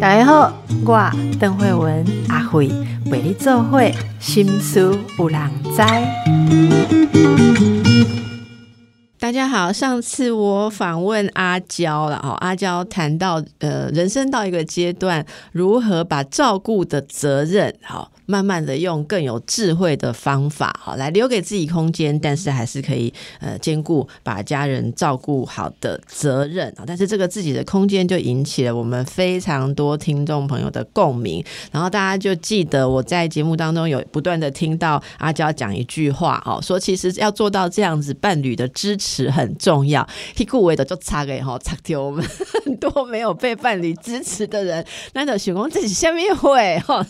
大家好，我邓慧文阿慧为你做会心思有人知。大家好，上次我访问阿娇了哦，阿娇谈到呃，人生到一个阶段，如何把照顾的责任好。慢慢的用更有智慧的方法，好来留给自己空间，但是还是可以呃兼顾把家人照顾好的责任啊。但是这个自己的空间就引起了我们非常多听众朋友的共鸣，然后大家就记得我在节目当中有不断的听到阿娇讲一句话哦，说其实要做到这样子，伴侣的支持很重要。屁股围的就差给哈，差掉 我们很多没有被伴侣支持的人，那种许工自己下面会哈，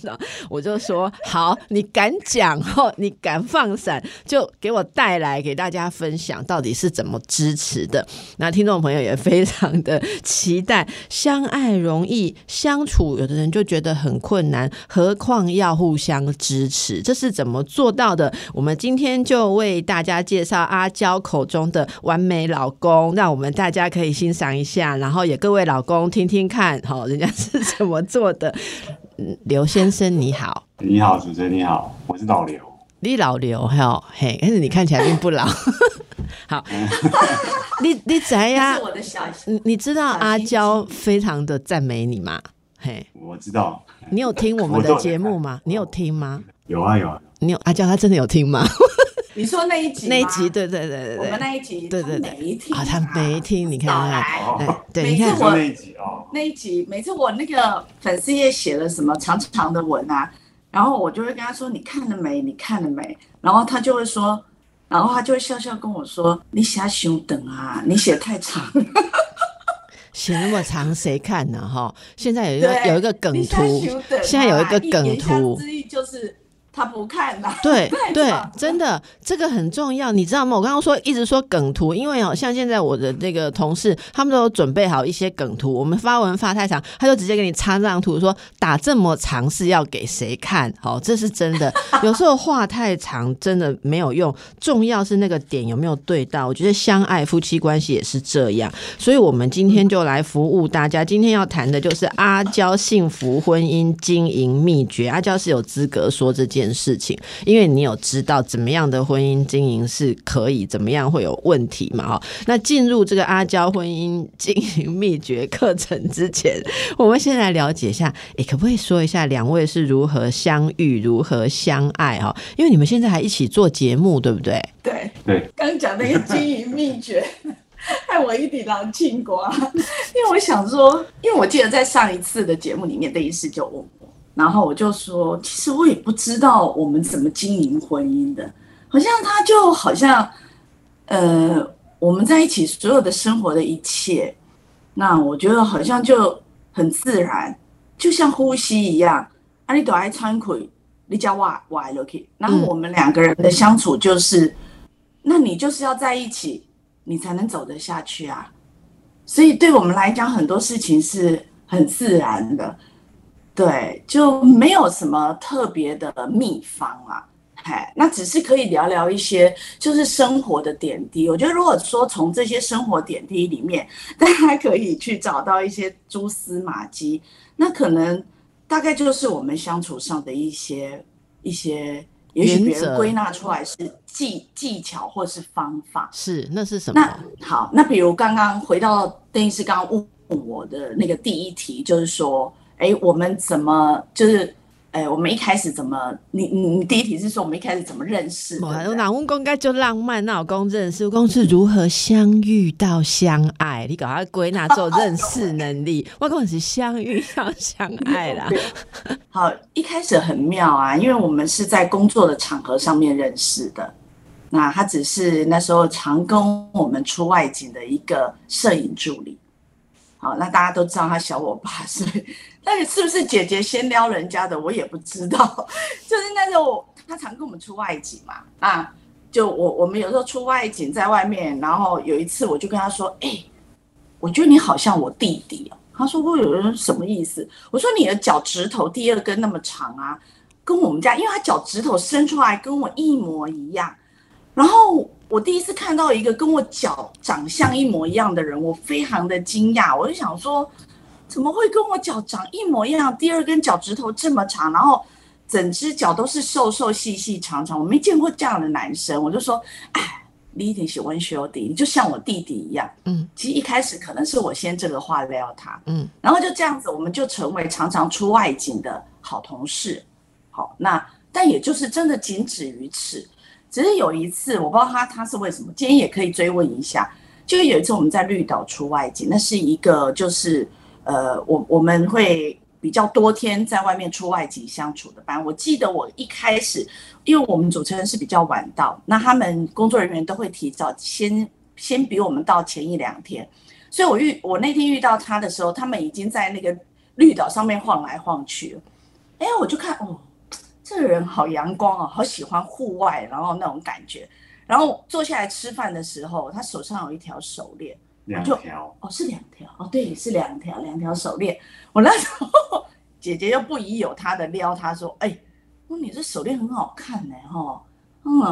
我就说。好，你敢讲哦，你敢放闪，就给我带来给大家分享，到底是怎么支持的？那听众朋友也非常的期待，相爱容易相处，有的人就觉得很困难，何况要互相支持，这是怎么做到的？我们今天就为大家介绍阿娇口中的完美老公，让我们大家可以欣赏一下，然后也各位老公听听看，好，人家是怎么做的。刘先生你好，你好，主持人你好，我是老刘，你老刘哈嘿，但是你看起来并不老，好，你你怎呀？我的小，你你知道阿娇非常的赞美你吗？嘿，我知道，你有听我们的节目吗？你有听吗？有啊有啊，你有阿娇她真的有听吗？你说那一集？那一集，对对对对对，我们那一集，对对对，没听啊，他没听，你看看，对，你看我那一集哦，那一集，每次我那个粉丝页写了什么长长的文啊，然后我就会跟他说：“你看了没？你看了没？”然后他就会说，然后他就会笑笑跟我说：“你写休等啊，你写太长，写那么长谁看呢？哈，现在有一个有一个梗图，现在有一个梗图，之意就是。”他不看呐，对 对，真的这个很重要，你知道吗？我刚刚说一直说梗图，因为哦，像现在我的那个同事，他们都有准备好一些梗图，我们发文发太长，他就直接给你插这张图，说打这么长是要给谁看？哦，这是真的。有时候话太长真的没有用，重要是那个点有没有对到。我觉得相爱夫妻关系也是这样，所以我们今天就来服务大家。今天要谈的就是阿娇幸福婚姻经营秘诀。阿娇是有资格说这件。件事情，因为你有知道怎么样的婚姻经营是可以，怎么样会有问题嘛？哈，那进入这个阿娇婚姻经营秘诀课程之前，我们先来了解一下，哎，可不可以说一下两位是如何相遇、如何相爱？哈，因为你们现在还一起做节目，对不对？对对，刚讲那个经营秘诀，害我一点狼庆瓜，因为我想说，因为我记得在上一次的节目里面，邓医师就问我。然后我就说，其实我也不知道我们怎么经营婚姻的，好像他就好像，呃，我们在一起所有的生活的一切，那我觉得好像就很自然，就像呼吸一样。啊，你都爱穿裤，你叫我我爱然后我们两个人的相处就是，那你就是要在一起，你才能走得下去啊。所以对我们来讲，很多事情是很自然的。对，就没有什么特别的秘方啊，哎，那只是可以聊聊一些就是生活的点滴。我觉得如果说从这些生活点滴里面，大家可以去找到一些蛛丝马迹，那可能大概就是我们相处上的一些一些，也许别人归纳出来是技技巧或是方法。是，那是什么？那好，那比如刚刚回到邓医师刚刚问我的那个第一题，就是说。哎，我们怎么就是？哎，我们一开始怎么？你你你第一题是说我们一开始怎么认识？我老公应该就浪漫，那老公认识，公是如何相遇到相爱？你搞他归纳做认识能力，我公是相遇到相爱啦。好，一开始很妙啊，因为我们是在工作的场合上面认识的。那他只是那时候常跟我们出外景的一个摄影助理。好，那大家都知道他小我八岁，但是是不是姐姐先撩人家的，我也不知道。就是那时候他常跟我们出外景嘛，啊，就我我们有时候出外景在外面，然后有一次我就跟他说：“哎，我觉得你好像我弟弟哦。”他说：“我有人什么意思？”我说：“你的脚趾头第二根那么长啊，跟我们家，因为他脚趾头伸出来跟我一模一样。”然后我第一次看到一个跟我脚长相一模一样的人，我非常的惊讶。我就想说，怎么会跟我脚长一模一样？第二根脚趾头这么长，然后整只脚都是瘦瘦细细长长，我没见过这样的男生。我就说，哎，你一定喜欢兄弟，你就像我弟弟一样。嗯，其实一开始可能是我先这个话撩他，嗯，然后就这样子，我们就成为常常出外景的好同事。好，那但也就是真的仅止于此。只是有一次，我不知道他他是为什么，今天也可以追问一下。就有一次我们在绿岛出外景，那是一个就是呃，我我们会比较多天在外面出外景相处的班。我记得我一开始，因为我们主持人是比较晚到，那他们工作人员都会提早先先比我们到前一两天，所以我遇我那天遇到他的时候，他们已经在那个绿岛上面晃来晃去了。哎，我就看哦。这个人好阳光哦，好喜欢户外，然后那种感觉。然后坐下来吃饭的时候，他手上有一条手链，两条哦，是两条哦，对，是两条，两条手链。我那时候姐姐又不疑有他的撩她说：“哎，你这手链很好看呢，哈，嗯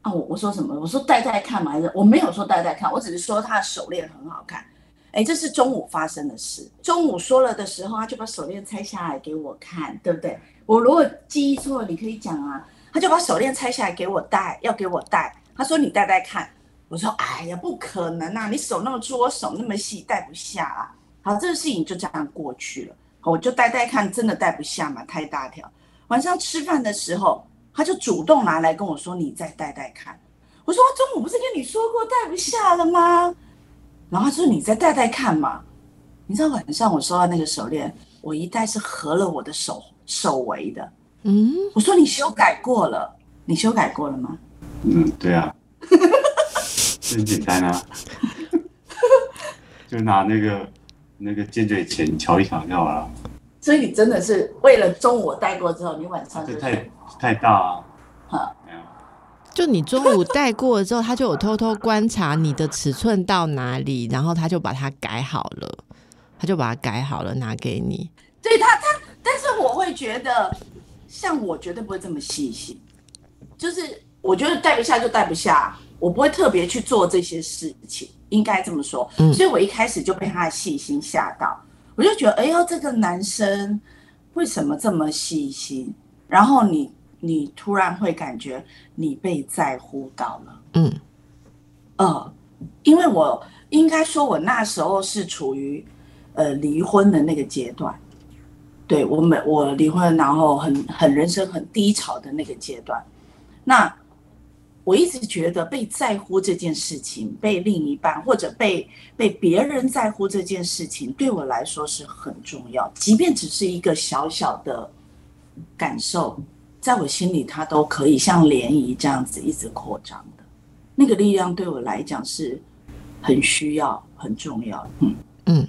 啊，我我说什么？我说戴戴看嘛，还是我没有说戴戴看，我只是说他的手链很好看。哎，这是中午发生的事。中午说了的时候，他就把手链拆下来给我看，对不对？”我如果记忆错了，你可以讲啊。他就把手链拆下来给我戴，要给我戴。他说你戴戴看。我说哎呀，不可能啊！你手那么粗，我手那么细，戴不下啊。好，这个事情就这样过去了。我就戴戴看，真的戴不下嘛，太大条。晚上吃饭的时候，他就主动拿来跟我说：“你再戴戴看。”我说：“中午不是跟你说过戴不下了吗？”然后他说：“你再戴戴看嘛。”你知道晚上我收到那个手链，我一戴是合了我的手。手围的，嗯，我说你修改过了，你修改过了吗？嗯，对啊，很简单啊，就拿那个那个尖嘴钳敲一敲就好了。所以你真的是为了中午带过之后，你晚上这太太大啊。哈，就你中午带过了之后，他就有偷偷观察你的尺寸到哪里，然后他就把它改好了，他就把它改好了拿给你。对他他。但是我会觉得，像我绝对不会这么细心，就是我觉得带不下就带不下，我不会特别去做这些事情，应该这么说。所以我一开始就被他的细心吓到，我就觉得，哎呦，这个男生为什么这么细心？然后你你突然会感觉你被在乎到了，嗯，呃，因为我应该说，我那时候是处于呃离婚的那个阶段。对我每我离婚，然后很很人生很低潮的那个阶段，那我一直觉得被在乎这件事情，被另一半或者被被别人在乎这件事情，对我来说是很重要。即便只是一个小小的感受，在我心里，它都可以像涟漪这样子一直扩张的。那个力量对我来讲是很需要、很重要。嗯嗯。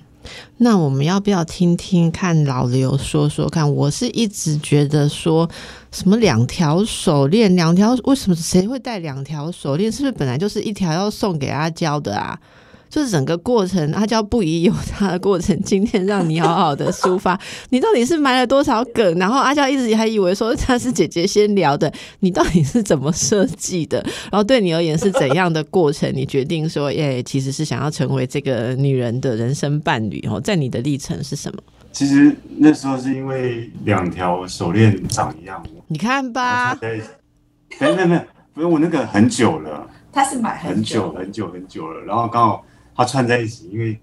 那我们要不要听听看老刘说说看？我是一直觉得说什么两条手链，两条为什么谁会戴两条手链？是不是本来就是一条要送给阿娇的啊？就是整个过程，阿娇不疑有他的过程，今天让你好好的抒发，你到底是埋了多少梗？然后阿娇一直还以为说他是姐姐先聊的，你到底是怎么设计的？然后对你而言是怎样的过程？你决定说，耶，其实是想要成为这个女人的人生伴侣哦，在你的历程是什么？其实那时候是因为两条手链长一样，你看吧，对，没有没有，不是我那个很久了，他是买很久很久很久了，然后刚好。它串在一起，因为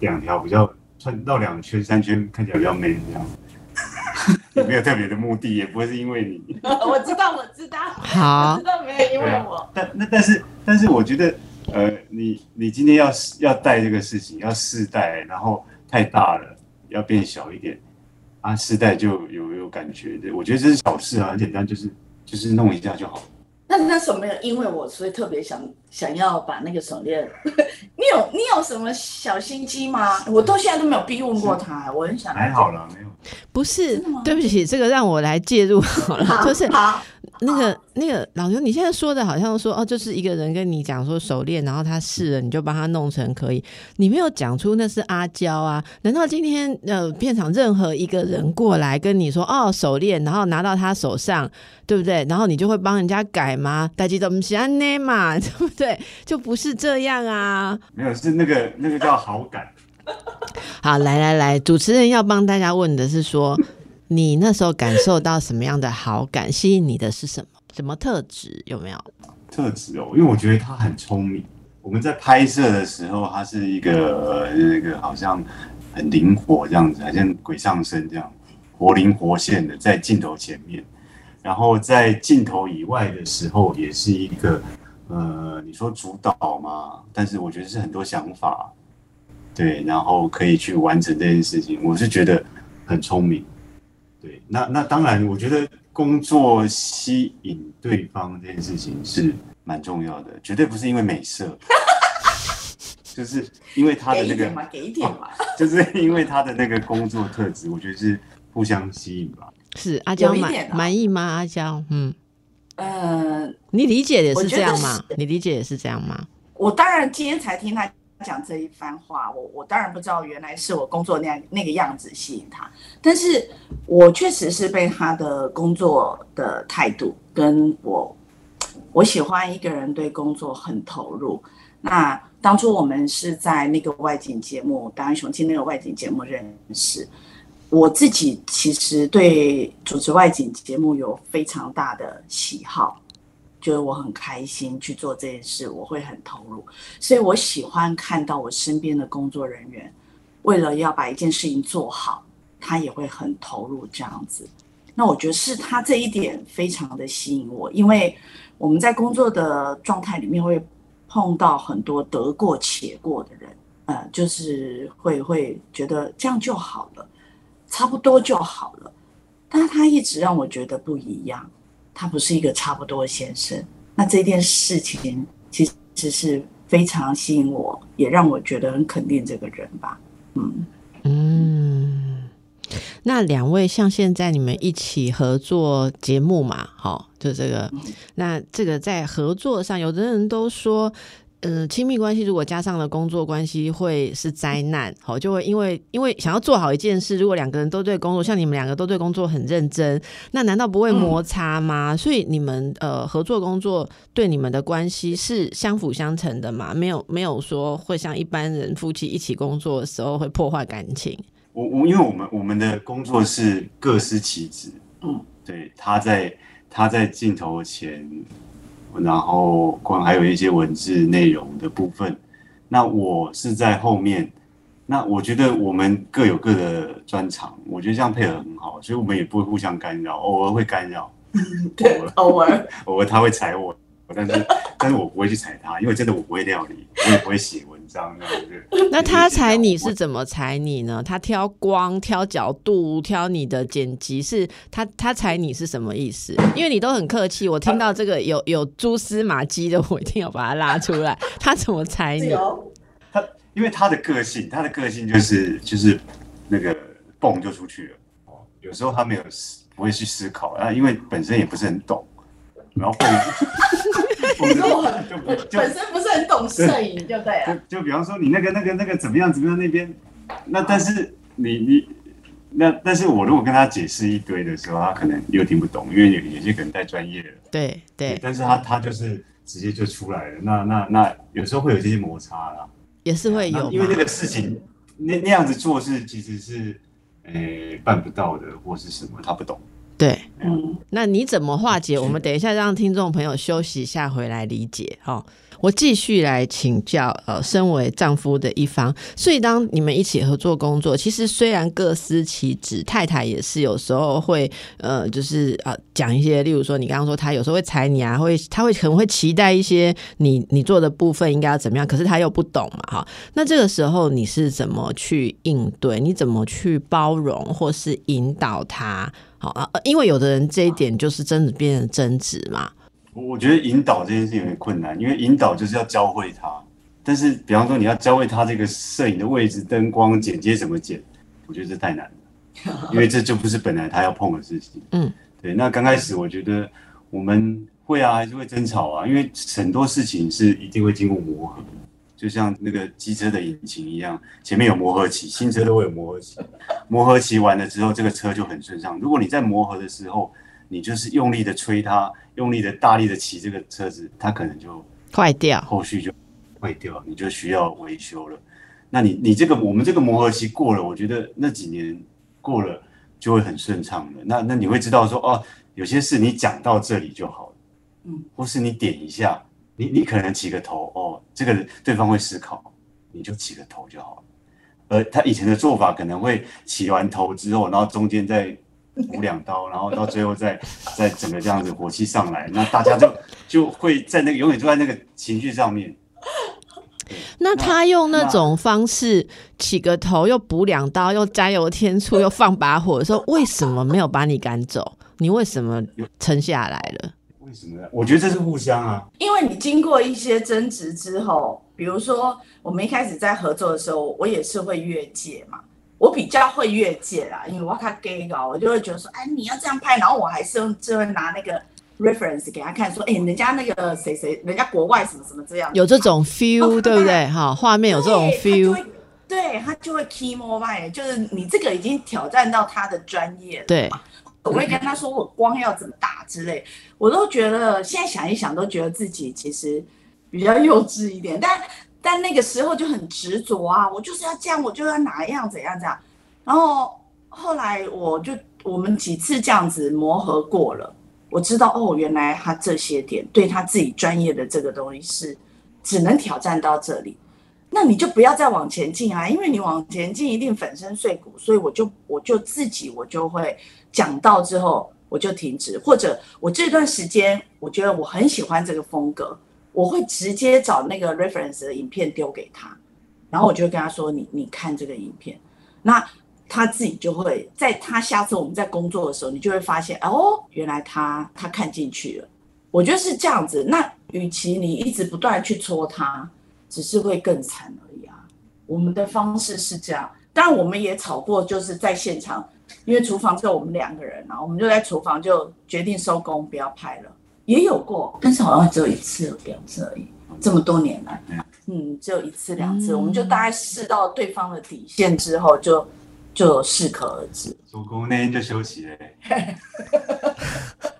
两条比较串绕两圈三圈，看起来比较 man 这样。也没有特别的目的，也不会是因为你。我知道，我知道。好，我知道没有因为我。但那但是但是，我觉得呃，你你今天要要带这个事情，要试戴，然后太大了，要变小一点啊，试戴就有有感觉的。我觉得这是小事啊，很简单，就是就是弄一下就好。那那时候没有因为我，所以特别想想要把那个手链。你有你有什么小心机吗？我到现在都没有逼问过他，我很想。还好了，没有。不是，对不起，这个让我来介入好了。就是那个那个老牛，你现在说的好像说哦，就是一个人跟你讲说手链，然后他试了，你就帮他弄成可以，你没有讲出那是阿娇啊？难道今天呃片场任何一个人过来跟你说哦手链，然后拿到他手上，对不对？然后你就会帮人家改吗？大家都不喜欢内嘛，对不对？就不是这样啊。没有，是那个那个叫好感。好，来来来，主持人要帮大家问的是说。你那时候感受到什么样的好感？吸引你的是什么？什么特质？有没有特质哦？因为我觉得他很聪明。我们在拍摄的时候，他是一个那个好像很灵活这样子，好像鬼上身这样，活灵活现的在镜头前面。然后在镜头以外的时候，也是一个呃，你说主导嘛？但是我觉得是很多想法，对，然后可以去完成这件事情。我是觉得很聪明。对，那那当然，我觉得工作吸引对方这件事情是蛮重要的，绝对不是因为美色，就是因为他的那个，给一点嘛，就是因为他的那个工作特质，我觉得是互相吸引吧。是阿娇满满意吗？阿娇，嗯，呃，你理解也是这样吗？你理解也是这样吗？我当然今天才听他。讲这一番话，我我当然不知道，原来是我工作那样那个样子吸引他，但是我确实是被他的工作的态度跟我，我喜欢一个人对工作很投入。那当初我们是在那个外景节目《达人雄心》那个外景节目认识，我自己其实对主持外景节目有非常大的喜好。觉得我很开心去做这件事，我会很投入，所以我喜欢看到我身边的工作人员，为了要把一件事情做好，他也会很投入这样子。那我觉得是他这一点非常的吸引我，因为我们在工作的状态里面会碰到很多得过且过的人，呃，就是会会觉得这样就好了，差不多就好了，但他一直让我觉得不一样。他不是一个差不多的先生，那这件事情其实是非常吸引我，也让我觉得很肯定这个人吧。嗯嗯，那两位像现在你们一起合作节目嘛？好，就这个，那这个在合作上，有的人都说。嗯，亲密关系如果加上了工作关系，会是灾难。好，就会因为因为想要做好一件事，如果两个人都对工作，像你们两个都对工作很认真，那难道不会摩擦吗？所以你们呃合作工作对你们的关系是相辅相成的嘛？没有没有说会像一般人夫妻一起工作的时候会破坏感情。我我因为我们我们的工作是各司其职，嗯，对，他在他在镜头前。然后，光还有一些文字内容的部分。那我是在后面。那我觉得我们各有各的专长，我觉得这样配合很好，所以我们也不会互相干扰，偶尔会干扰。对，偶尔，偶尔他会踩我，但是 但是我不会去踩他，因为真的我不会料理，我也不会写文。那他踩你是怎么踩你呢？他挑光、挑角度、挑你的剪辑，是他他踩你是什么意思？因为你都很客气，我听到这个有有蛛丝马迹的，我一定要把它拉出来。他怎么踩你？他因为他的个性，他的个性就是就是那个蹦就出去了。哦，有时候他没有思不会去思考啊，因为本身也不是很懂，然后蹦。你说我很本身不是很懂摄影，就对了。就就比方说你那个那个那个怎么样怎么样那边，那但是你你那但是我如果跟他解释一堆的时候，他可能又听不懂，因为有有些可能太专业了。对对。但是他他就是直接就出来了，那那那有时候会有这些摩擦啦，也是会有，因为那个事情那那样子做事其实是诶办不到的，或是什么他不懂。对，嗯，那你怎么化解？我们等一下让听众朋友休息一下，回来理解哈。我继续来请教，呃，身为丈夫的一方，所以当你们一起合作工作，其实虽然各司其职，太太也是有时候会，呃，就是呃，讲一些，例如说你刚刚说她有时候会踩你啊，会她会可能会期待一些你你做的部分应该要怎么样，可是她又不懂嘛，哈。那这个时候你是怎么去应对？你怎么去包容或是引导他？好啊，因为有的人这一点就是真的变成争执嘛。我觉得引导这件事有点困难，因为引导就是要教会他。但是，比方说你要教会他这个摄影的位置、灯光、剪接怎么剪，我觉得这太难了，因为这就不是本来他要碰的事情。嗯，对。那刚开始我觉得我们会啊，还是会争吵啊，因为很多事情是一定会经过磨合，就像那个机车的引擎一样，前面有磨合期，新车都会有磨合期，磨合期完了之后，这个车就很顺畅。如果你在磨合的时候，你就是用力的吹它，用力的大力的骑这个车子，它可能就坏掉，后续就坏掉，你就需要维修了。那你你这个我们这个磨合期过了，我觉得那几年过了就会很顺畅的。那那你会知道说哦，有些事你讲到这里就好了，嗯，或是你点一下，你你可能起个头哦，这个对方会思考，你就起个头就好了。而他以前的做法可能会起完头之后，然后中间再补两刀，然后到最后再再整个这样子火气上来，那大家就就会在那个永远就在那个情绪上面。那他用那种方式起个头，又补两刀，又加油添醋，又放把火的时候，为什么没有把你赶走？你为什么撑下来了？为什么呢？我觉得这是互相啊。因为你经过一些争执之后，比如说我们一开始在合作的时候，我也是会越界嘛，我比较会越界啦，因为我看 gay 搞，我就会觉得说，哎，你要这样拍，然后我还是用就会拿那个 reference 给他看，说，哎，人家那个谁谁，人家国外什么什么这样，有这种 feel，对不对？哈，画面有这种 feel，对他就会 key more by，就是你这个已经挑战到他的专业了，对。我会跟他说我光要怎么打之类，我都觉得现在想一想都觉得自己其实比较幼稚一点，但但那个时候就很执着啊，我就是要这样，我就要哪样怎样怎样。然后后来我就我们几次这样子磨合过了，我知道哦，原来他这些点对他自己专业的这个东西是只能挑战到这里，那你就不要再往前进啊，因为你往前进一定粉身碎骨，所以我就我就自己我就会。讲到之后我就停止，或者我这段时间我觉得我很喜欢这个风格，我会直接找那个 reference 的影片丢给他，然后我就跟他说：“你你看这个影片。”那他自己就会在他下次我们在工作的时候，你就会发现哦，原来他他看进去了。我觉得是这样子。那与其你一直不断去戳他，只是会更惨而已啊。我们的方式是这样，但我们也吵过，就是在现场。因为厨房只有我们两个人啊，我们就在厨房就决定收工，不要拍了。也有过，但是好像只有一次、两次而已。这么多年来，嗯，只有一次、两次，我们就大概试到对方的底线之后，就就适可而止。收工那天就休息了。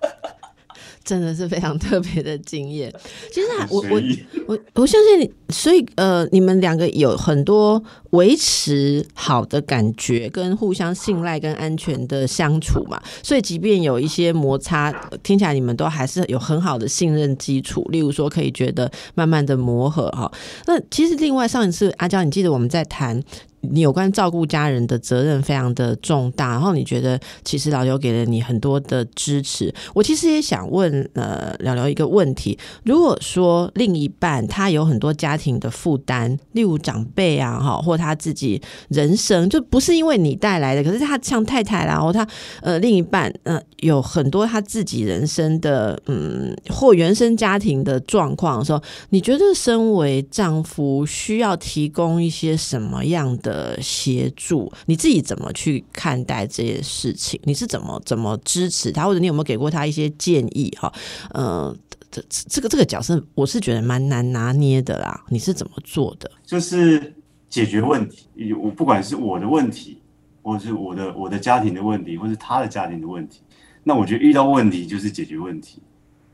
真的是非常特别的经验。其实我我我我相信你，所以呃，你们两个有很多维持好的感觉，跟互相信赖跟安全的相处嘛。所以即便有一些摩擦，听起来你们都还是有很好的信任基础。例如说，可以觉得慢慢的磨合哈。那其实另外上一次阿娇，你记得我们在谈。你有关照顾家人的责任非常的重大，然后你觉得其实老刘给了你很多的支持。我其实也想问呃聊聊一个问题：如果说另一半他有很多家庭的负担，例如长辈啊哈，或他自己人生就不是因为你带来的，可是他像太太然后他呃另一半呃有很多他自己人生的嗯或原生家庭的状况的时候，你觉得身为丈夫需要提供一些什么样的？的协助，你自己怎么去看待这些事情？你是怎么怎么支持他，或者你有没有给过他一些建议？哈，呃，这这个这个角色，我是觉得蛮难拿捏的啦。你是怎么做的？就是解决问题，我不管是我的问题，或是我的我的家庭的问题，或是他的家庭的问题，那我觉得遇到问题就是解决问题。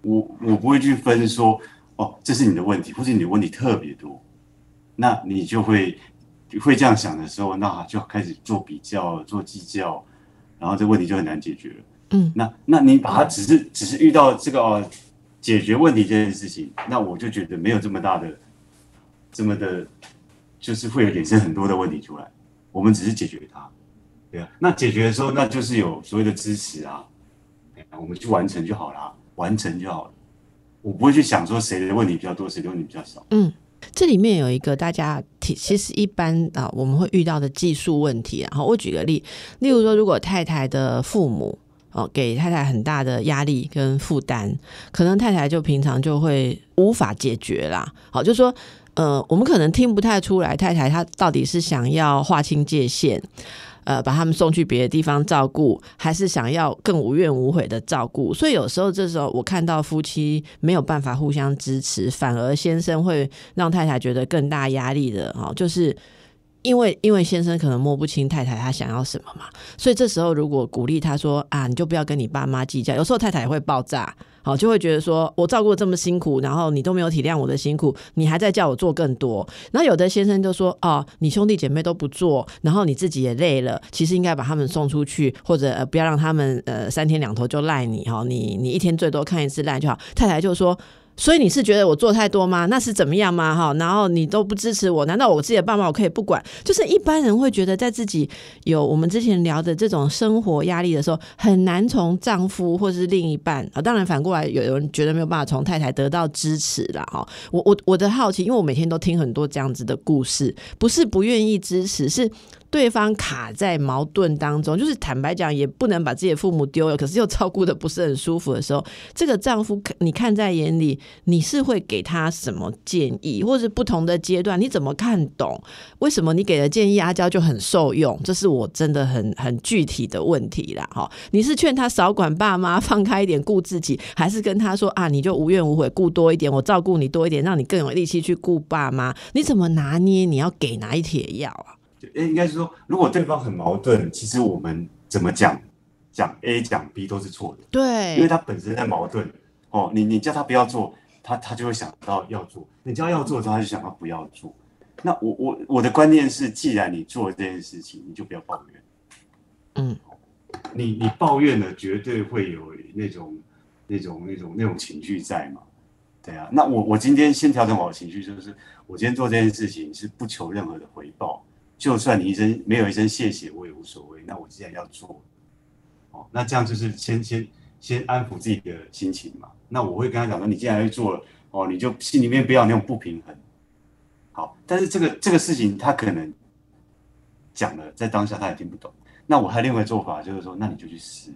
我我不会去分说，哦，这是你的问题，或是你的问题特别多，那你就会。会这样想的时候，那就开始做比较、做计较，然后这问题就很难解决了。嗯，那那你把它只是只是遇到这个哦，解决问题这件事情，那我就觉得没有这么大的、这么的，就是会有衍生很多的问题出来。我们只是解决它，对啊。那解决的时候，那就是有所谓的支持啊，我们去完成就好了，完成就好了。我不会去想说谁的问题比较多，谁的问题比较少。嗯。这里面有一个大家其实一般啊，我们会遇到的技术问题。然后我举个例，例如说，如果太太的父母哦给太太很大的压力跟负担，可能太太就平常就会无法解决啦。好，就说呃，我们可能听不太出来太太她到底是想要划清界限。呃把他们送去别的地方照顾，还是想要更无怨无悔的照顾？所以有时候这时候我看到夫妻没有办法互相支持，反而先生会让太太觉得更大压力的哦，就是。因为因为先生可能摸不清太太她想要什么嘛，所以这时候如果鼓励他说啊，你就不要跟你爸妈计较。有时候太太也会爆炸，好就会觉得说我照顾这么辛苦，然后你都没有体谅我的辛苦，你还在叫我做更多。然后有的先生就说哦，你兄弟姐妹都不做，然后你自己也累了，其实应该把他们送出去，或者呃不要让他们呃三天两头就赖你哈，你你一天最多看一次赖就好。太太就说。所以你是觉得我做太多吗？那是怎么样吗？哈，然后你都不支持我，难道我自己的爸妈我可以不管？就是一般人会觉得，在自己有我们之前聊的这种生活压力的时候，很难从丈夫或是另一半啊。当然反过来，有人觉得没有办法从太太得到支持了哈。我我我的好奇，因为我每天都听很多这样子的故事，不是不愿意支持，是。对方卡在矛盾当中，就是坦白讲，也不能把自己的父母丢了，可是又照顾的不是很舒服的时候，这个丈夫你看在眼里，你是会给他什么建议，或者不同的阶段，你怎么看懂？为什么你给的建议阿娇就很受用？这是我真的很很具体的问题啦。哈。你是劝他少管爸妈，放开一点顾自己，还是跟他说啊，你就无怨无悔，顾多一点，我照顾你多一点，让你更有力气去顾爸妈？你怎么拿捏？你要给哪一帖药啊？哎，应该是说，如果对方很矛盾，其实我们怎么讲，讲 A 讲 B 都是错的。对，因为他本身在矛盾。哦，你你叫他不要做，他他就会想到要做；你叫他要做的时候，他就想到不要做。那我我我的观念是，既然你做这件事情，你就不要抱怨。嗯，你你抱怨了，绝对会有那种那种那种那种情绪在嘛？对啊。那我我今天先调整好情绪，就是我今天做这件事情是不求任何的回报。就算你一声没有一声谢谢，我也无所谓。那我既然要做，哦，那这样就是先先先安抚自己的心情嘛。那我会跟他讲说，你既然去做了，哦，你就心里面不要那种不平衡。好，但是这个这个事情他可能讲了，在当下他也听不懂。那我还另外做法就是说，那你就去试。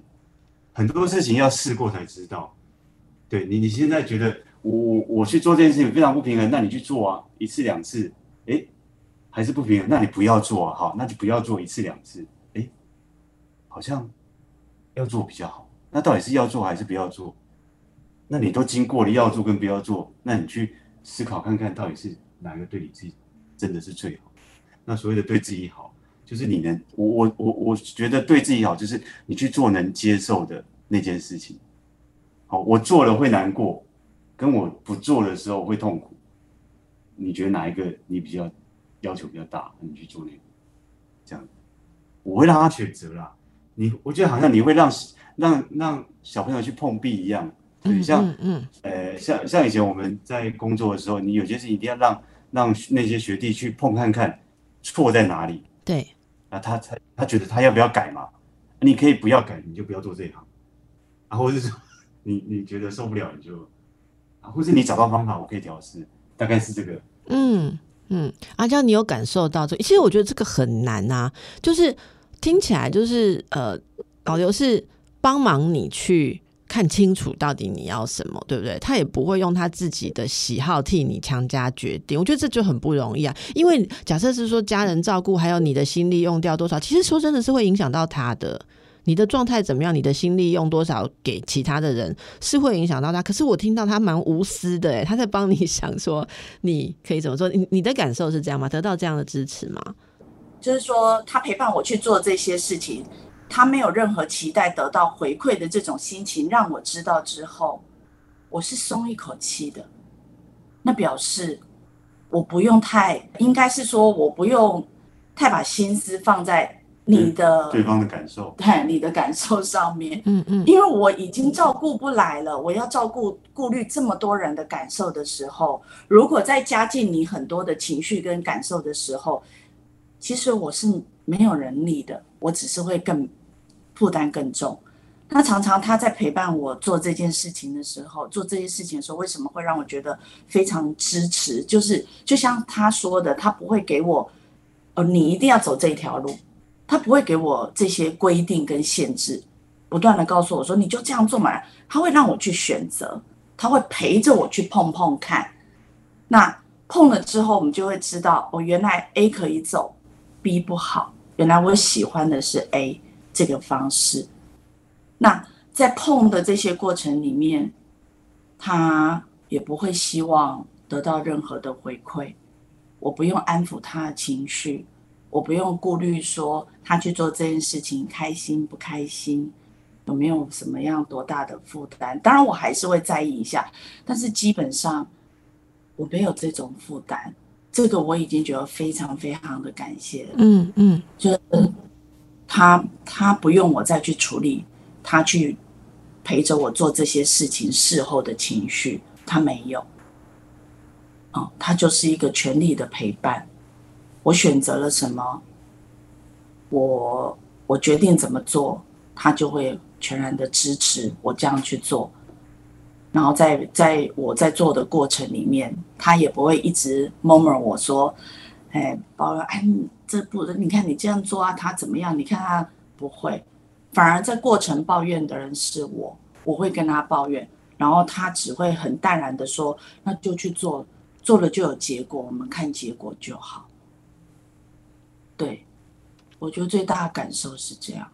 很多事情要试过才知道。对你，你现在觉得我我我去做这件事情非常不平衡，那你去做啊，一次两次，哎。还是不平衡，那你不要做啊，那就不要做一次两次，哎，好像要做比较好。那到底是要做还是不要做？那你都经过了要做跟不要做，那你去思考看看到底是哪个对你自己真的是最好。那所谓的对自己好，就是你能，我我我我觉得对自己好，就是你去做能接受的那件事情。好，我做了会难过，跟我不做的时候会痛苦。你觉得哪一个你比较？要求比较大，你去做那个，这样，我会让他选择啦。你，我觉得好像你会让让让小朋友去碰壁一样，对，像嗯，呃，像像以前我们在工作的时候，你有些事情一定要让让那些学弟去碰看看错在哪里，对，啊，他才他觉得他要不要改嘛？你可以不要改，你就不要做这一行，啊，或者是说 你你觉得受不了，你就啊，或是你找到方法，我可以调试，大概是这个，嗯。嗯，阿娇，你有感受到这？其实我觉得这个很难啊，就是听起来就是呃，导游是帮忙你去看清楚到底你要什么，对不对？他也不会用他自己的喜好替你强加决定。我觉得这就很不容易啊，因为假设是说家人照顾，还有你的心力用掉多少，其实说真的是会影响到他的。你的状态怎么样？你的心力用多少给其他的人，是会影响到他。可是我听到他蛮无私的，诶，他在帮你 想说你可以怎么做。你你的感受是这样吗？得到这样的支持吗？就是说，他陪伴我去做这些事情，他没有任何期待得到回馈的这种心情，让我知道之后，我是松一口气的。那表示我不用太，应该是说我不用太把心思放在。你的对方的感受，对你的感受上面，嗯嗯，因为我已经照顾不来了，我要照顾顾虑这么多人的感受的时候，如果再加进你很多的情绪跟感受的时候，其实我是没有能力的，我只是会更负担更重。那常常他在陪伴我做这件事情的时候，做这些事情的时候，为什么会让我觉得非常支持？就是就像他说的，他不会给我，哦，你一定要走这一条路。他不会给我这些规定跟限制，不断的告诉我说你就这样做嘛。他会让我去选择，他会陪着我去碰碰看。那碰了之后，我们就会知道哦，原来 A 可以走，B 不好。原来我喜欢的是 A 这个方式。那在碰的这些过程里面，他也不会希望得到任何的回馈。我不用安抚他的情绪，我不用顾虑说他去做这件事情开心不开心，有没有什么样多大的负担。当然我还是会在意一下，但是基本上我没有这种负担。这个我已经觉得非常非常的感谢了。嗯嗯，就是他他不用我再去处理，他去陪着我做这些事情事后的情绪，他没有。哦，他就是一个全力的陪伴。我选择了什么，我我决定怎么做，他就会全然的支持我这样去做。然后在在我在做的过程里面，他也不会一直 murmur 我说，哎，包了，哎，这不，你看你这样做啊，他怎么样？你看他不会，反而在过程抱怨的人是我，我会跟他抱怨，然后他只会很淡然的说，那就去做，做了就有结果，我们看结果就好。对，我觉得最大的感受是这样。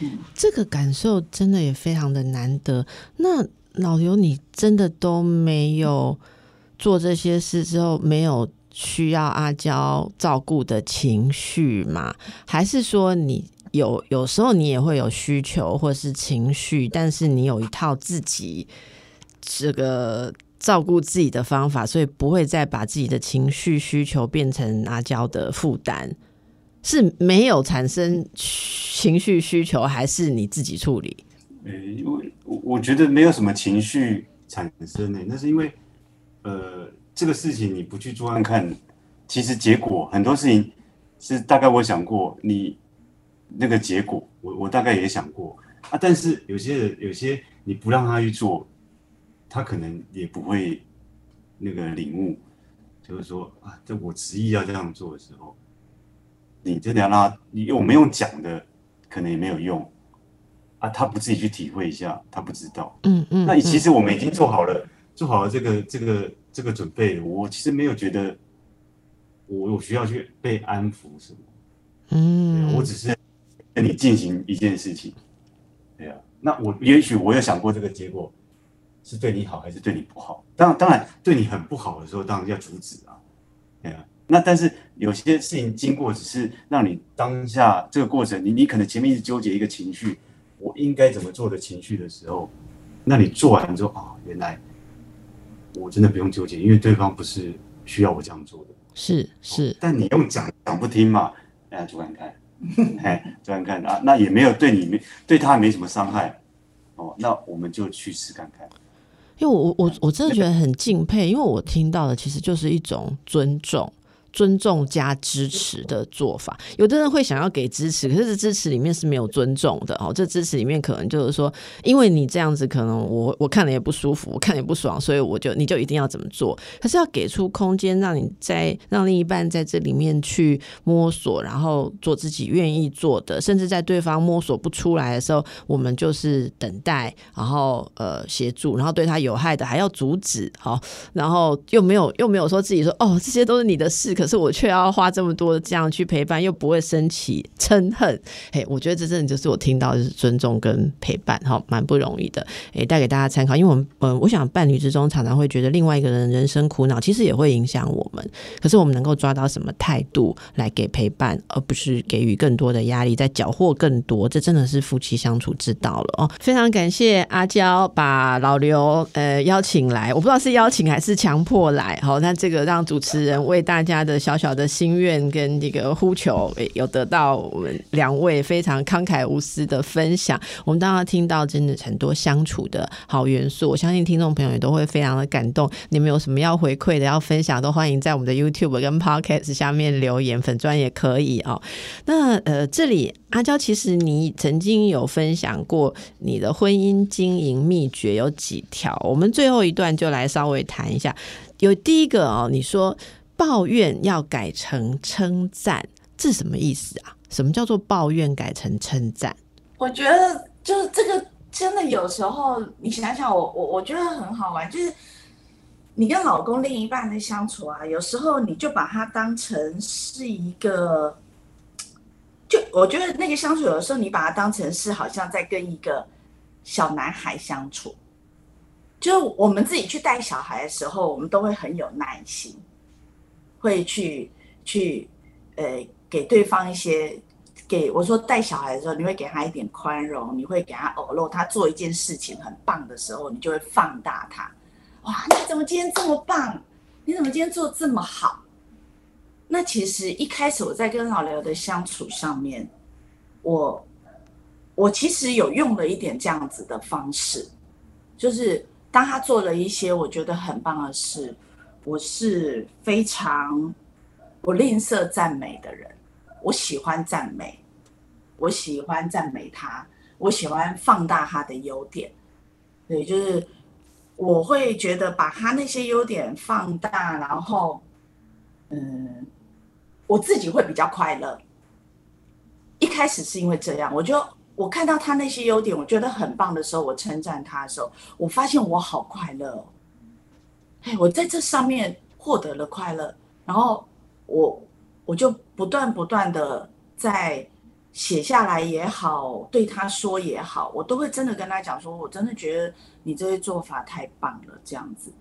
嗯，这个感受真的也非常的难得。那老刘，你真的都没有做这些事之后，没有需要阿娇照顾的情绪吗？还是说你有有时候你也会有需求或是情绪，但是你有一套自己这个照顾自己的方法，所以不会再把自己的情绪需求变成阿娇的负担？是没有产生情绪需求，还是你自己处理？呃，因为我我觉得没有什么情绪产生呢，那是因为，呃，这个事情你不去做看看，其实结果很多事情是大概我想过，你那个结果我我大概也想过啊，但是有些人有些你不让他去做，他可能也不会那个领悟，就是说啊，这我执意要这样做的时候，你真的要让他，你我们用讲的可能也没有用。啊，他不自己去体会一下，他不知道。嗯嗯。那其实我们已经做好了，做好了这个这个这个准备。我其实没有觉得我我需要去被安抚什么。嗯。我只是跟你进行一件事情。对啊。那我也许我有想过这个结果是对你好还是对你不好。当当然对你很不好的时候，当然要阻止啊。对啊。那但是有些事情经过，只是让你当下这个过程，你你可能前面一直纠结一个情绪。我应该怎么做的情绪的时候，那你做完之后啊，原来我真的不用纠结，因为对方不是需要我这样做的。是是，但你用讲讲不听嘛，哎，做看看，哎，做看看啊，那也没有对你没对他没什么伤害哦，那我们就去试看看。因为我我我真的觉得很敬佩，因为我听到的其实就是一种尊重。尊重加支持的做法，有的人会想要给支持，可是这支持里面是没有尊重的哦。这支持里面可能就是说，因为你这样子，可能我我看了也不舒服，我看也不爽，所以我就你就一定要怎么做？可是要给出空间，让你在让另一半在这里面去摸索，然后做自己愿意做的，甚至在对方摸索不出来的时候，我们就是等待，然后呃协助，然后对他有害的还要阻止，好，然后又没有又没有说自己说哦，这些都是你的事。可可是我却要花这么多这样去陪伴，又不会生气嗔恨，嘿，我觉得这真的就是我听到的是尊重跟陪伴，哈，蛮不容易的，诶，带给大家参考。因为我们，呃，我想伴侣之中常常会觉得另外一个人人生苦恼，其实也会影响我们。可是我们能够抓到什么态度来给陪伴，而不是给予更多的压力，在缴获更多，这真的是夫妻相处之道了哦。非常感谢阿娇把老刘呃邀请来，我不知道是邀请还是强迫来，好，那这个让主持人为大家的。小小的心愿跟这个呼求，有得到我们两位非常慷慨无私的分享。我们当然听到真的很多相处的好元素，我相信听众朋友也都会非常的感动。你们有什么要回馈的、要分享，都欢迎在我们的 YouTube 跟 Podcast 下面留言，粉砖也可以哦。那呃，这里阿娇，其实你曾经有分享过你的婚姻经营秘诀有几条，我们最后一段就来稍微谈一下。有第一个哦，你说。抱怨要改成称赞，这什么意思啊？什么叫做抱怨改成称赞？我觉得就是这个真的有时候，你想想，我我我觉得很好玩，就是你跟老公另一半的相处啊，有时候你就把它当成是一个，就我觉得那个相处，有时候你把它当成是好像在跟一个小男孩相处，就我们自己去带小孩的时候，我们都会很有耐心，会去去呃给对方一些给我说带小孩的时候，你会给他一点宽容，你会给他偶露他做一件事情很棒的时候，你就会放大他。哇，你怎么今天这么棒？你怎么今天做这么好？那其实一开始我在跟老刘的相处上面，我我其实有用了一点这样子的方式，就是当他做了一些我觉得很棒的事，我是非常不吝啬赞美的人，我喜欢赞美，我喜欢赞美他，我喜欢放大他的优点，对，就是我会觉得把他那些优点放大，然后嗯。我自己会比较快乐。一开始是因为这样，我就我看到他那些优点，我觉得很棒的时候，我称赞他的时候，我发现我好快乐哦。哎，我在这上面获得了快乐，然后我我就不断不断的在写下来也好，对他说也好，我都会真的跟他讲说，我真的觉得你这些做法太棒了，这样子。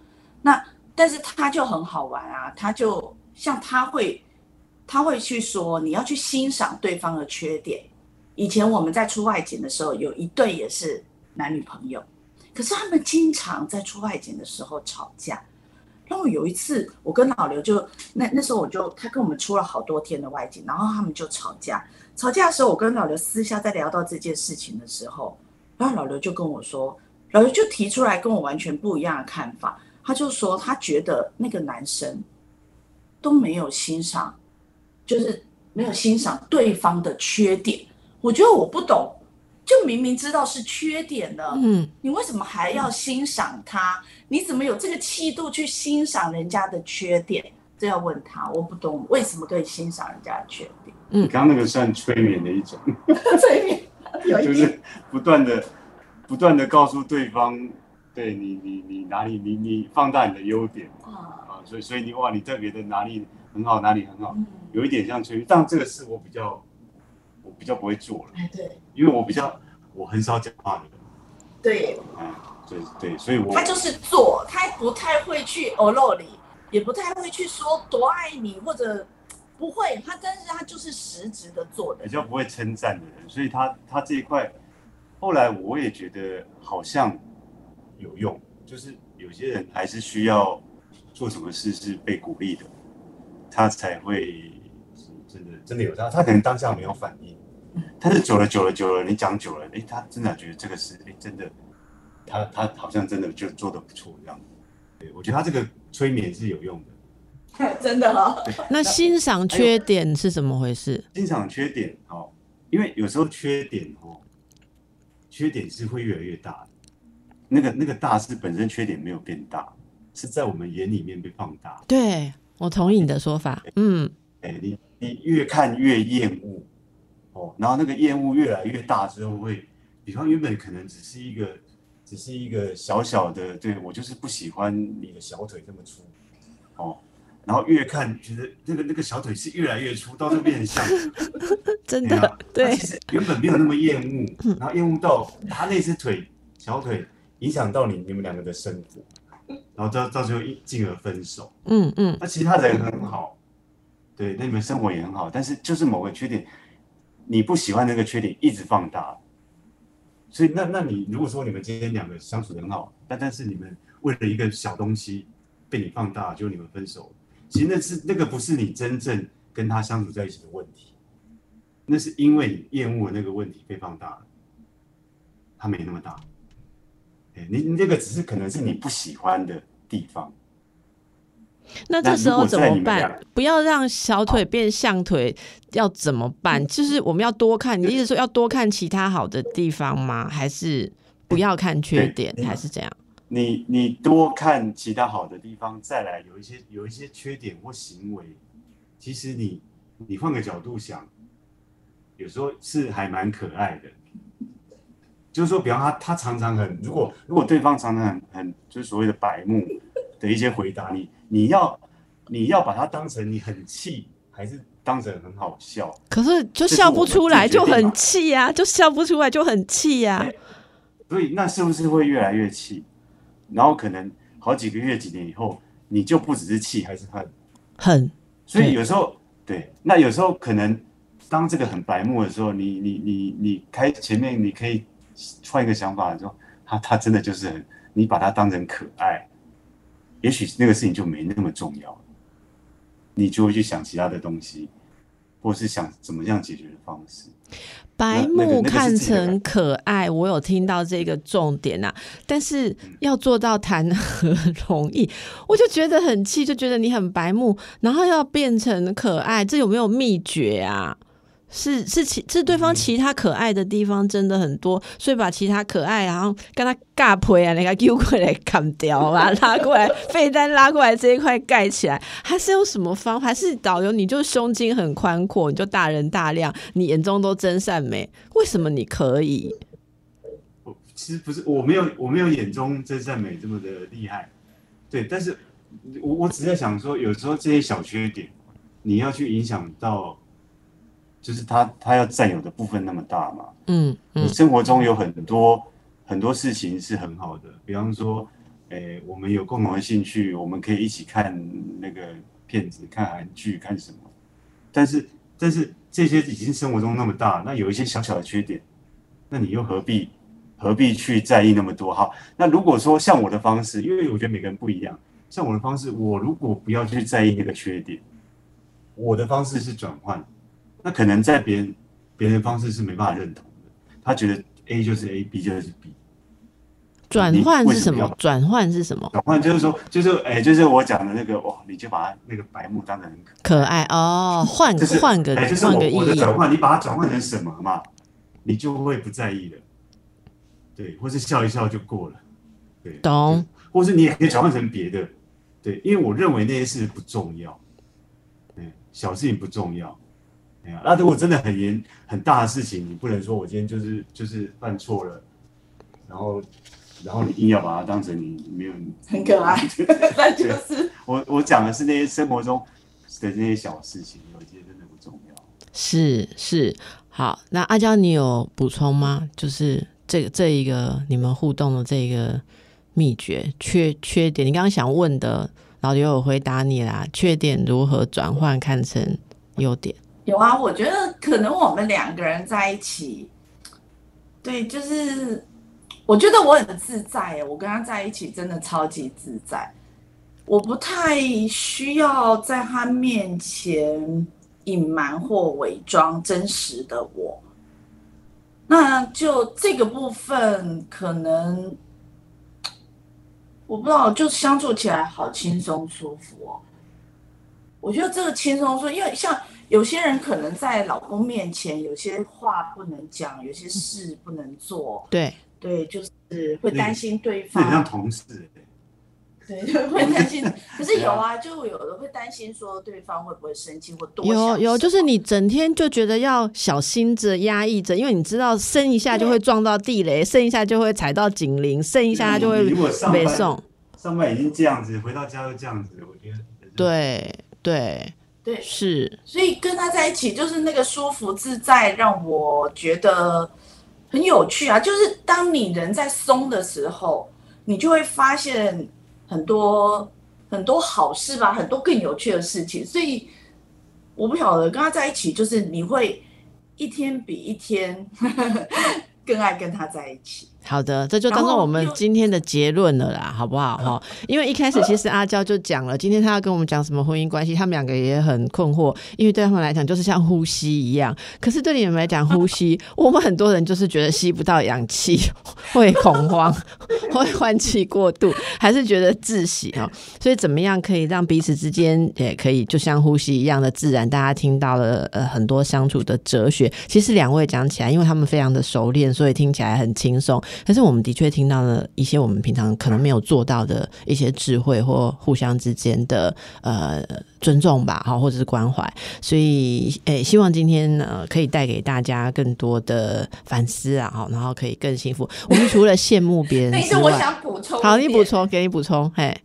那但是他就很好玩啊，他就像他会。他会去说，你要去欣赏对方的缺点。以前我们在出外景的时候，有一对也是男女朋友，可是他们经常在出外景的时候吵架。然后有一次，我跟老刘就那那时候我就他跟我们出了好多天的外景，然后他们就吵架。吵架的时候，我跟老刘私下在聊到这件事情的时候，然后老刘就跟我说，老刘就提出来跟我完全不一样的看法。他就说他觉得那个男生都没有欣赏。就是没有欣赏对方的缺点，我觉得我不懂，就明明知道是缺点的，嗯，你为什么还要欣赏他？你怎么有这个气度去欣赏人家的缺点？这要问他，我不懂为什么可以欣赏人家的缺点。嗯，刚刚那个算催眠的一种，催眠，就是不断的、不断的告诉对方，对你、你、你哪里、你、你放大你的优点啊啊，所以、所以你哇，你特别的哪里？很好，哪里很好？有一点像催眠，但这个是我比较，我比较不会做了。哎，对，因为我比较，我很少讲话的人。对，嗯，对对，所以我他就是做，他不太会去哦露里，也不太会去说多爱你或者不会，他但是他就是实质的做的，比较不会称赞的人，所以他他这一块，后来我也觉得好像有用，就是有些人还是需要做什么事是被鼓励的。他才会是真的真的有他，他可能当下没有反应，但是久了久了久了，你讲久了，哎，他真的觉得这个是哎真的，他他好像真的就做的不错这样。对，我觉得他这个催眠是有用的，真的哈。那欣赏缺点是怎么回事？欣赏缺点哦，因为有时候缺点哦，缺点是会越来越大的，那个那个大是本身缺点没有变大，是在我们眼里面被放大。对。我同意你的说法，嗯，哎，你你越看越厌恶，哦，然后那个厌恶越来越大之后，会，比方原本可能只是一个，只是一个小小的，对我就是不喜欢你的小腿这么粗，哦，然后越看觉得那个那个小腿是越来越粗，到时候变成像，真的，对，其实原本没有那么厌恶，然后厌恶到他那只腿小腿影响到你你们两个的生活。然后到到最后一进而分手，嗯嗯，那其他人很好，对，那你们生活也很好，但是就是某个缺点，你不喜欢那个缺点一直放大，所以那那你如果说你们今天两个相处的很好，但但是你们为了一个小东西被你放大，就你们分手，其实那是那个不是你真正跟他相处在一起的问题，那是因为你厌恶那个问题被放大了，他没那么大。哎你你这个只是可能是你不喜欢的地方，那这时候怎么办？不要让小腿变象腿，要怎么办？就是我们要多看，你意思说要多看其他好的地方吗？还是不要看缺点？还是这样？你你多看其他好的地方，再来有一些有一些缺点或行为，其实你你换个角度想，有时候是还蛮可爱的。就是说，比方他他常常很，如果如果对方常常很很就是所谓的白目的一些回答，你你要你要把它当成你很气，还是当成很好笑。可是就笑不出来，就很气呀，就笑不出来，就很气呀。所以那是不是会越来越气？然后可能好几个月、几年以后，你就不只是气，还是恨。恨。所以有时候对，那有时候可能当这个很白目的时候，你你你你开前面你可以换一个想法，说他他真的就是很，你把他当成可爱，也许那个事情就没那么重要。你就会去想其他的东西，或是想怎么样解决的方式。白目看成可爱，我有听到这个重点呐。但是要做到谈何容易？我就觉得很气，就觉得你很白目，然后要变成可爱，这有没有秘诀啊？是是其是对方其他可爱的地方真的很多，所以把其他可爱，然后跟他尬配啊，那个丢过来砍掉，把 它拉过来，被单拉过来这一块盖起来，还是用什么方法？还是导游你就胸襟很宽阔，你就大人大量，你眼中都真善美，为什么你可以？我其实不是，我没有我没有眼中真善美这么的厉害，对，但是我我只在想说，有时候这些小缺点，你要去影响到。就是他他要占有的部分那么大嘛，嗯嗯，生活中有很多很多事情是很好的，比方说，诶，我们有共同的兴趣，我们可以一起看那个片子、看韩剧、看什么。但是但是这些已经生活中那么大，那有一些小小的缺点，那你又何必何必去在意那么多？哈，那如果说像我的方式，因为我觉得每个人不一样，像我的方式，我如果不要去在意那个缺点，我的方式是转换。那可能在别人别人方式是没办法认同的，他觉得 A 就是 A，B 就是 B。转换是什么？转换是什么？转换就是说，就是哎，就是我讲的那个哇，你就把它那个白目当成很可爱哦，换换个换个意义。转换，你把它转换成什么嘛？你就会不在意了，对，或是笑一笑就过了，对，懂。或是你也可以转换成别的，对，因为我认为那些事不重要，对，小事情不重要。那如果真的很严很大的事情，你不能说我今天就是就是犯错了，然后然后你硬要把它当成你没有很可爱，那就是我我讲的是那些生活中的那些小事情，有一些真的不重要。是是，好，那阿娇你有补充吗？就是这个这一个你们互动的这个秘诀缺缺点，你刚刚想问的，老刘有回答你啦。缺点如何转换看成优点？有啊，我觉得可能我们两个人在一起，对，就是我觉得我很自在，我跟他在一起真的超级自在，我不太需要在他面前隐瞒或伪装真实的我，那就这个部分可能我不知道，就相处起来好轻松舒服哦。我觉得这个轻松说，因为像。有些人可能在老公面前，有些话不能讲，有些事不能做。对对，就是会担心对方。像同事。对，会担心。可是有啊，就有的会担心说对方会不会生气或多。有有，就是你整天就觉得要小心着、压抑着，因为你知道，伸一下就会撞到地雷，伸一下就会踩到警铃，伸一下就会被送。上班已经这样子，回到家又这样子，我觉得。对对。对，是，所以跟他在一起就是那个舒服自在，让我觉得很有趣啊。就是当你人在松的时候，你就会发现很多很多好事吧，很多更有趣的事情。所以我不晓得跟他在一起，就是你会一天比一天 更爱跟他在一起。好的，这就当做我们今天的结论了啦，好不好？哈，因为一开始其实阿娇就讲了，今天她要跟我们讲什么婚姻关系，他们两个也很困惑，因为对他们来讲就是像呼吸一样，可是对你们来讲，呼吸，我们很多人就是觉得吸不到氧气，会恐慌，会换气过度，还是觉得窒息哦。所以怎么样可以让彼此之间也可以就像呼吸一样的自然？大家听到了呃很多相处的哲学，其实两位讲起来，因为他们非常的熟练，所以听起来很轻松。可是我们的确听到了一些我们平常可能没有做到的一些智慧或互相之间的呃尊重吧，哈，或者是关怀。所以，诶，希望今天呢可以带给大家更多的反思啊，哈，然后可以更幸福。我们除了羡慕别人，但是我想补充，好，你补充，给你补充，嘿，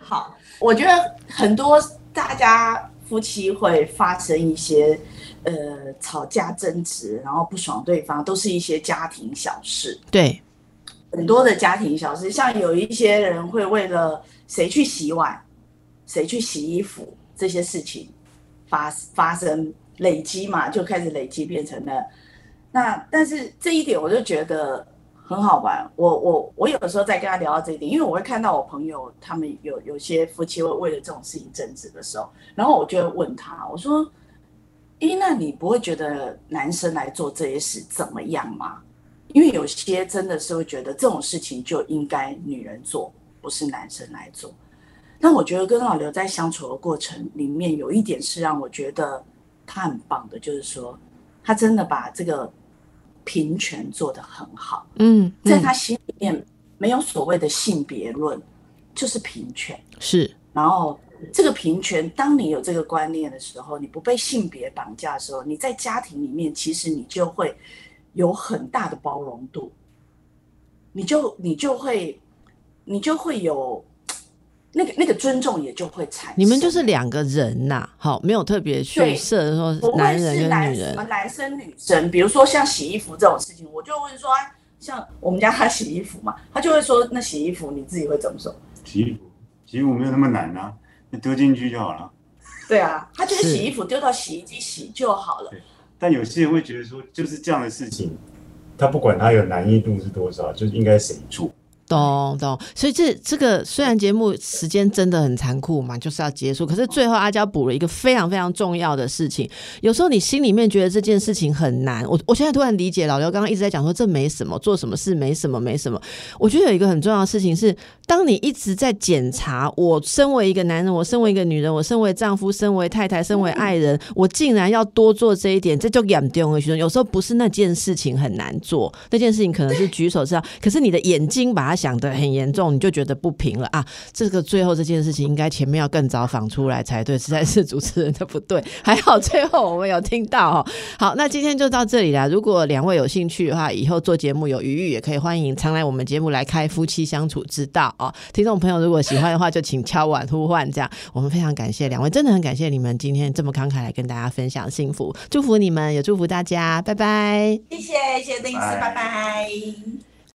好，我觉得很多大家夫妻会发生一些呃吵架争执，然后不爽对方，都是一些家庭小事。对，很多的家庭小事，像有一些人会为了谁去洗碗、谁去洗衣服这些事情发发生累积嘛，就开始累积变成了那。但是这一点我就觉得很好玩。我我我有时候在跟他聊到这一点，因为我会看到我朋友他们有有些夫妻会为了这种事情争执的时候，然后我就会问他，我说：“咦，那你不会觉得男生来做这些事怎么样吗？”因为有些真的是会觉得这种事情就应该女人做，不是男生来做。但我觉得跟老刘在相处的过程里面，有一点是让我觉得他很棒的，就是说他真的把这个平权做得很好。嗯，在他心里面没有所谓的性别论，就是平权。是，然后这个平权，当你有这个观念的时候，你不被性别绑架的时候，你在家庭里面，其实你就会。有很大的包容度，你就你就会你就会有 那个那个尊重也就会产生。你们就是两个人呐，好，没有特别去设说男人跟女人，什么男生女生，比如说像洗衣服这种事情，我就会说，像我们家他洗衣服嘛，他就会说，那洗衣服你自己会怎么说？洗衣服，洗衣服没有那么难啊，那丢进去就好了。对啊，他就是洗衣服丢到洗衣机洗就好了。但有些人会觉得说，就是这样的事情，他不管他有难易度是多少，就是应该谁做。懂懂，所以这这个虽然节目时间真的很残酷嘛，就是要结束，可是最后阿娇补了一个非常非常重要的事情。有时候你心里面觉得这件事情很难，我我现在突然理解老刘刚刚一直在讲说这没什么，做什么事没什么没什么。我觉得有一个很重要的事情是，当你一直在检查，我身为一个男人，我身为一个女人，我身为丈夫，身为太太，身为爱人，我竟然要多做这一点，这就严重了。有时候不是那件事情很难做，那件事情可能是举手之劳，可是你的眼睛把它。想的很严重，你就觉得不平了啊！这个最后这件事情应该前面要更早访出来才对，实在是主持人的不对。还好最后我们有听到哦。好，那今天就到这里啦。如果两位有兴趣的话，以后做节目有余裕也可以欢迎常来我们节目来开夫妻相处之道哦。听众朋友如果喜欢的话，就请敲碗呼唤，这样我们非常感谢两位，真的很感谢你们今天这么慷慨来跟大家分享幸福，祝福你们，也祝福大家，拜拜。谢谢，谢谢丁斯，拜拜。